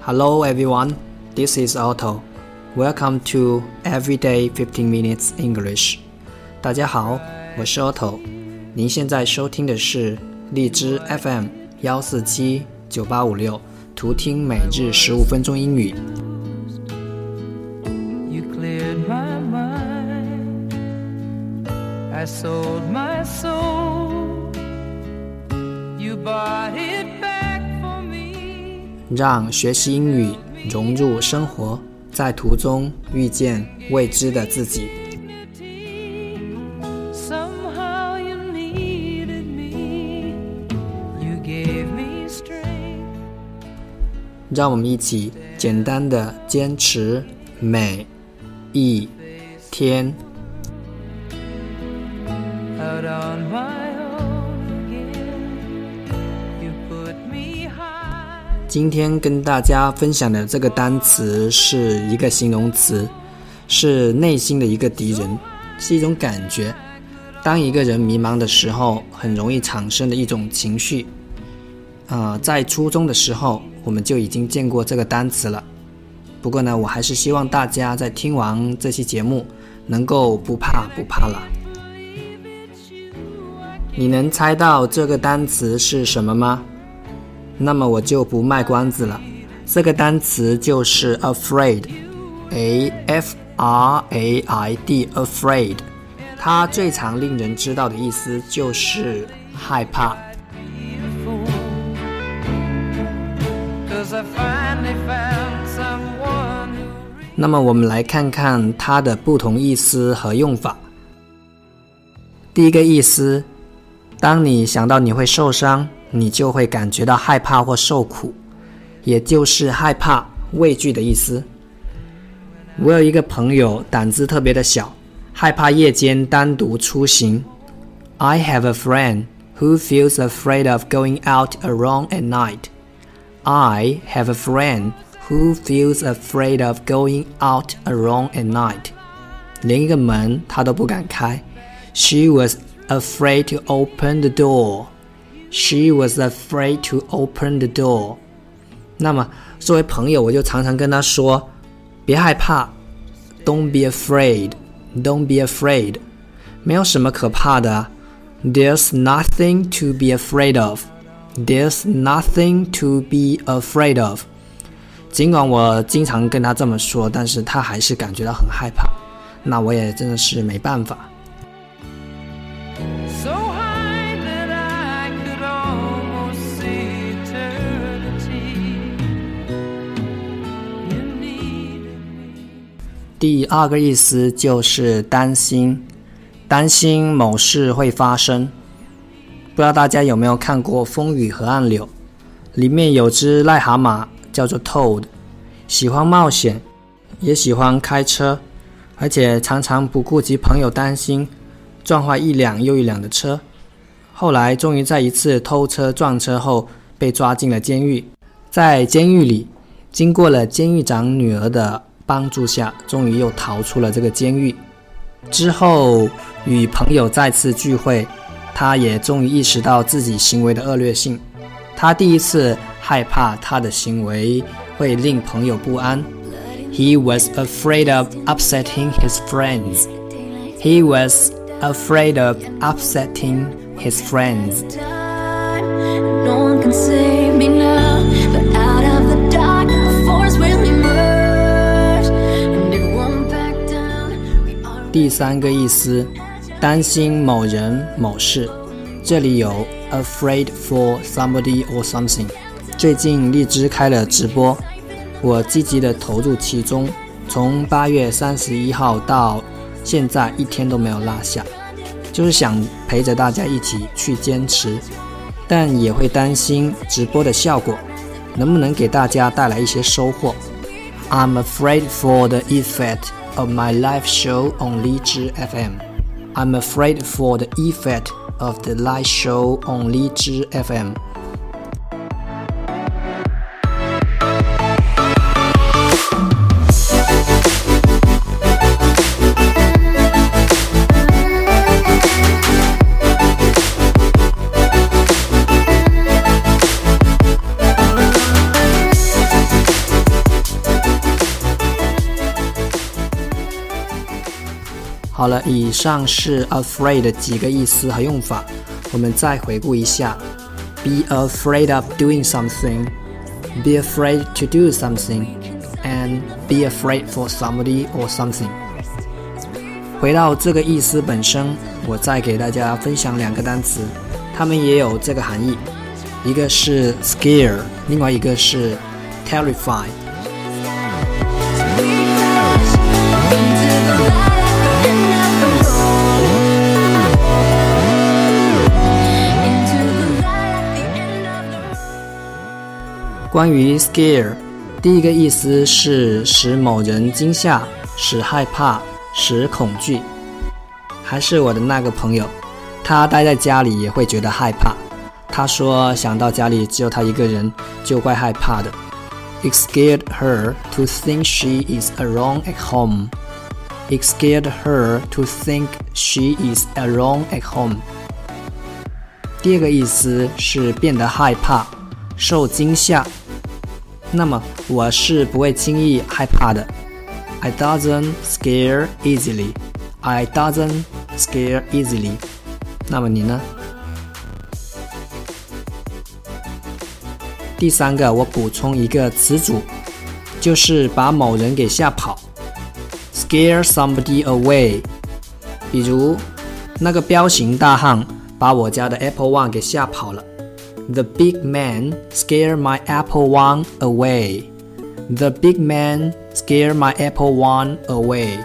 Hello everyone, this is Otto. Welcome to Everyday 15 Minutes English. 大家好，我是 Otto。您现在收听的是荔枝 FM 幺四七九八五六，图听每日十五分钟英语。 You cleared my mind. I sold my soul. You bought it back for me. 让学习英语融入生活，在途中遇见未知的自己。让我们一起简单的坚持每一天。今天跟大家分享的这个单词是一个形容词，是内心的一个敌人，是一种感觉。当一个人迷茫的时候，很容易产生的一种情绪。呃，在初中的时候，我们就已经见过这个单词了。不过呢，我还是希望大家在听完这期节目，能够不怕不怕了。你能猜到这个单词是什么吗？那么我就不卖关子了，这个单词就是 afraid，a f r a i d，afraid，它最常令人知道的意思就是害怕。那么我们来看看它的不同意思和用法。第一个意思，当你想到你会受伤，你就会感觉到害怕或受苦，也就是害怕、畏惧的意思。我有一个朋友胆子特别的小，害怕夜间单独出行。I have a friend who feels afraid of going out alone at night. I have a friend who feels afraid of going out alone at night. 连一个门他都不敢开。She was afraid to open the door. She was afraid to open the door. 那么作为朋友，我就常常跟他说：“别害怕，Don't be afraid. Don't be afraid. 没有什么可怕的啊。There's nothing to be afraid of. There's nothing to be afraid of. 尽管我经常跟他这么说，但是他还是感觉到很害怕。那我也真的是没办法。 第二个意思就是担心，担心某事会发生。不知道大家有没有看过《风雨河岸柳》，里面有只癞蛤蟆叫做 Toad，喜欢冒险，也喜欢开车，而且常常不顾及朋友担心，撞坏一辆又一辆的车。后来终于在一次偷车撞车后被抓进了监狱，在监狱里，经过了监狱长女儿的帮助下，终于又逃出了这个监狱。之后与朋友再次聚会，他也终于意识到自己行为的恶劣性。他第一次害怕他的行为会令朋友不安。He was afraid of upsetting his friends. He was afraid of upsetting his friends. 三个意思，担心某人某事，这里有 afraid for somebody or something。最近荔枝开了直播，我积极的投入其中，从八月三十一号到现在一天都没有落下，就是想陪着大家一起去坚持，但也会担心直播的效果能不能给大家带来一些收获。I'm afraid for the effect of my live show on Liji FM. I'm afraid for the effect of the live show on Liji FM 好了，以上是 afraid 的几个意思和用法，我们再回顾一下：be afraid of doing something, be afraid to do something, and be afraid for somebody or something。回到这个意思本身，我再给大家分享两个单词，它们也有这个含义，一个是 scare，另外一个是 terrify。关于 scare，第一个意思是使某人惊吓、使害怕、使恐惧。还是我的那个朋友，他待在家里也会觉得害怕。他说想到家里只有他一个人，就怪害怕的。It scared her to think she is alone at home. It scared her to think she is alone at home. 第二个意思是变得害怕、受惊吓。那么我是不会轻易害怕的。I doesn't scare easily. I doesn't scare easily. 那么你呢？第三个，我补充一个词组，就是把某人给吓跑，scare somebody away。比如，那个彪形大汉把我家的 Apple One 给吓跑了。The big man scared my Apple One away. The big man scared my Apple One away.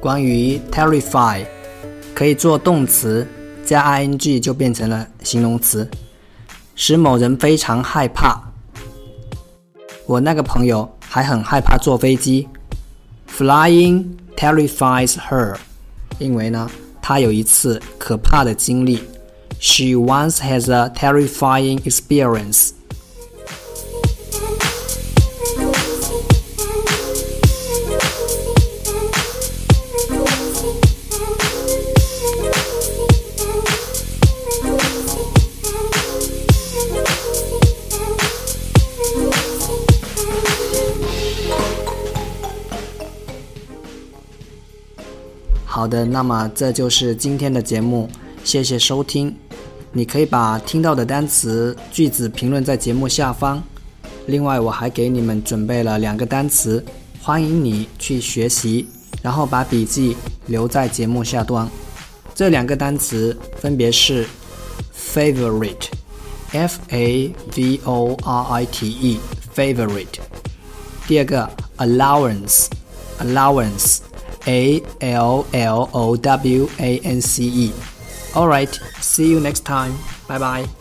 关于 terrify，可以做动词，加 ing 就变成了形容词，使某人非常害怕。我那个朋友还很害怕坐飞机，Flying terrifies her，因为呢，她有一次可怕的经历。She once has a terrifying experience. 好的，那么这就是今天的节目，谢谢收听。你可以把听到的单词、句子评论在节目下方。另外，我还给你们准备了两个单词，欢迎你去学习，然后把笔记留在节目下端。这两个单词分别是 favorite，f a v o r i t e，favorite。第二个 allowance，allowance。A L L O W A N C E. Alright, see you next time. Bye bye.